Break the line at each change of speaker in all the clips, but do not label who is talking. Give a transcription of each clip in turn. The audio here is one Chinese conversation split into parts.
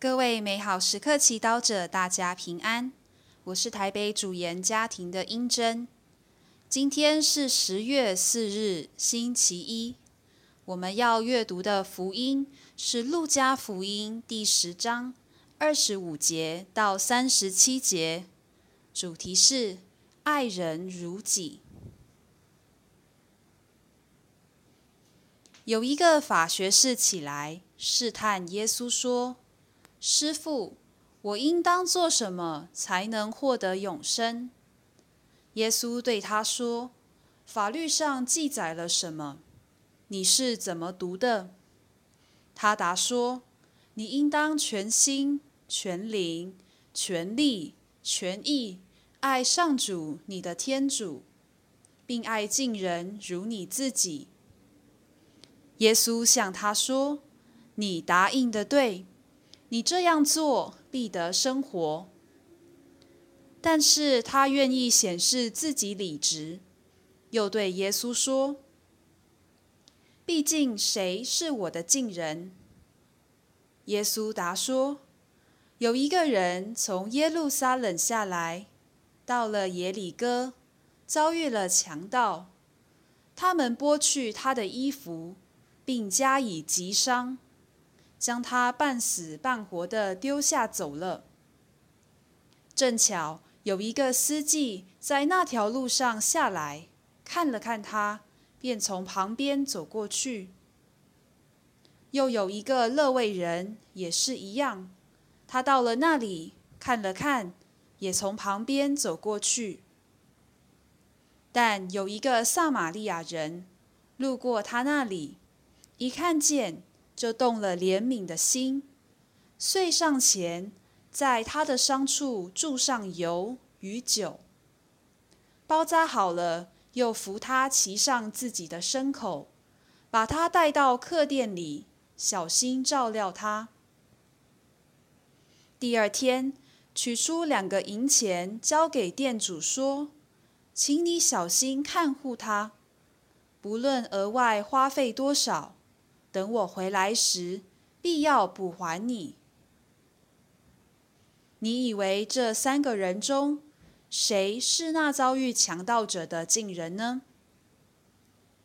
各位美好时刻祈祷者，大家平安。我是台北主研家庭的英珍。今天是十月四日，星期一。我们要阅读的福音是《路加福音》第十章二十五节到三十七节，主题是爱人如己。有一个法学士起来试探耶稣说。师傅，我应当做什么才能获得永生？耶稣对他说：“法律上记载了什么？你是怎么读的？”他答说：“你应当全心、全灵、全力、全意爱上主你的天主，并爱近人如你自己。”耶稣向他说：“你答应的对。”你这样做必得生活，但是他愿意显示自己理直，又对耶稣说：“毕竟谁是我的近人？”耶稣答说：“有一个人从耶路撒冷下来，到了耶里哥，遭遇了强盗，他们剥去他的衣服，并加以击伤。”将他半死半活的丢下走了。正巧有一个司机在那条路上下来，看了看他，便从旁边走过去。又有一个乐位人也是一样，他到了那里看了看，也从旁边走过去。但有一个撒玛利亚人路过他那里，一看见。就动了怜悯的心，遂上前，在他的伤处注上油与酒，包扎好了，又扶他骑上自己的牲口，把他带到客店里，小心照料他。第二天，取出两个银钱，交给店主说：“请你小心看护他，不论额外花费多少。”等我回来时，必要补还你。你以为这三个人中，谁是那遭遇强盗者的近人呢？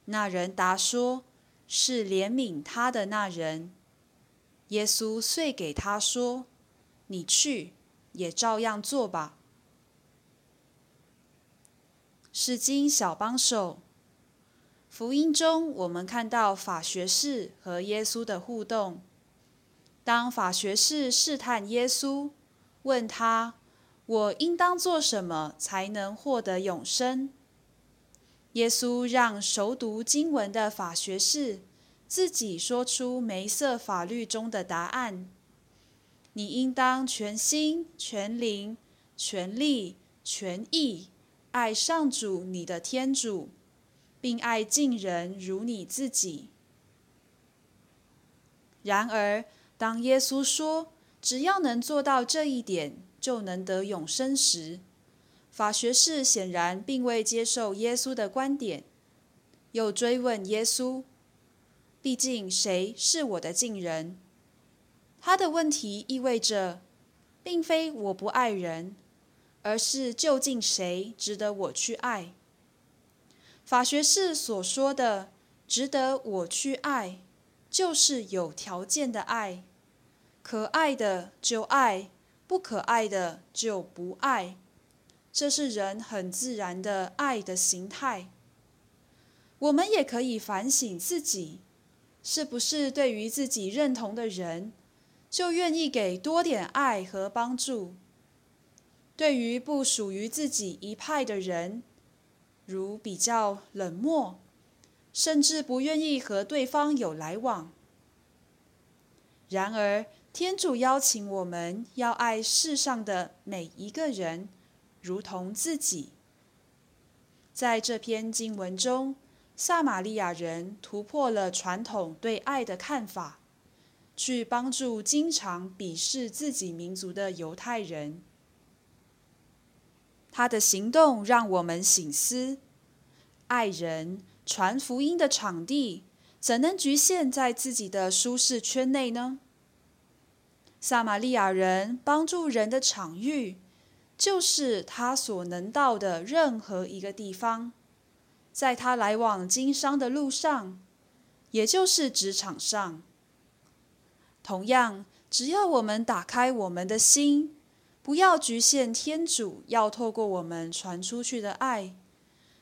那人答说：“是怜悯他的那人。”耶稣遂给他说：“你去，也照样做吧。”是经小帮手。福音中，我们看到法学士和耶稣的互动。当法学士试探耶稣，问他：“我应当做什么才能获得永生？”耶稣让熟读经文的法学士自己说出梅瑟法律中的答案：“你应当全心、全灵、全力、全意爱上主你的天主。”并爱近人如你自己。然而，当耶稣说只要能做到这一点，就能得永生时，法学士显然并未接受耶稣的观点，又追问耶稣：“毕竟谁是我的近人？”他的问题意味着，并非我不爱人，而是究竟谁值得我去爱。法学士所说的“值得我去爱”，就是有条件的爱，可爱的就爱，不可爱的就不爱。这是人很自然的爱的形态。我们也可以反省自己，是不是对于自己认同的人，就愿意给多点爱和帮助；对于不属于自己一派的人，如比较冷漠，甚至不愿意和对方有来往。然而，天主邀请我们要爱世上的每一个人，如同自己。在这篇经文中，撒玛利亚人突破了传统对爱的看法，去帮助经常鄙视自己民族的犹太人。他的行动让我们醒思：爱人传福音的场地怎能局限在自己的舒适圈内呢？撒玛利亚人帮助人的场域，就是他所能到的任何一个地方，在他来往经商的路上，也就是职场上。同样，只要我们打开我们的心，不要局限天主要透过我们传出去的爱，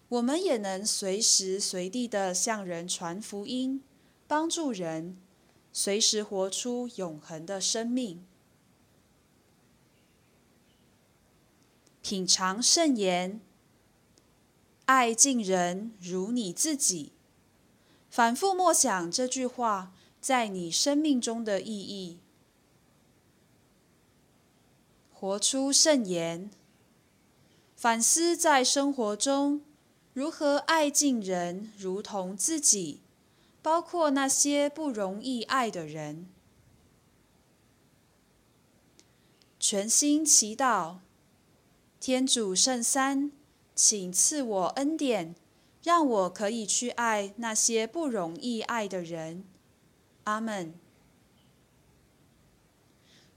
我们也能随时随地的向人传福音，帮助人。随时活出永恒的生命，品尝圣言，爱敬人如你自己。反复默想这句话在你生命中的意义，活出圣言，反思在生活中如何爱敬人如同自己。包括那些不容易爱的人，全心祈祷，天主圣三，请赐我恩典，让我可以去爱那些不容易爱的人。阿门。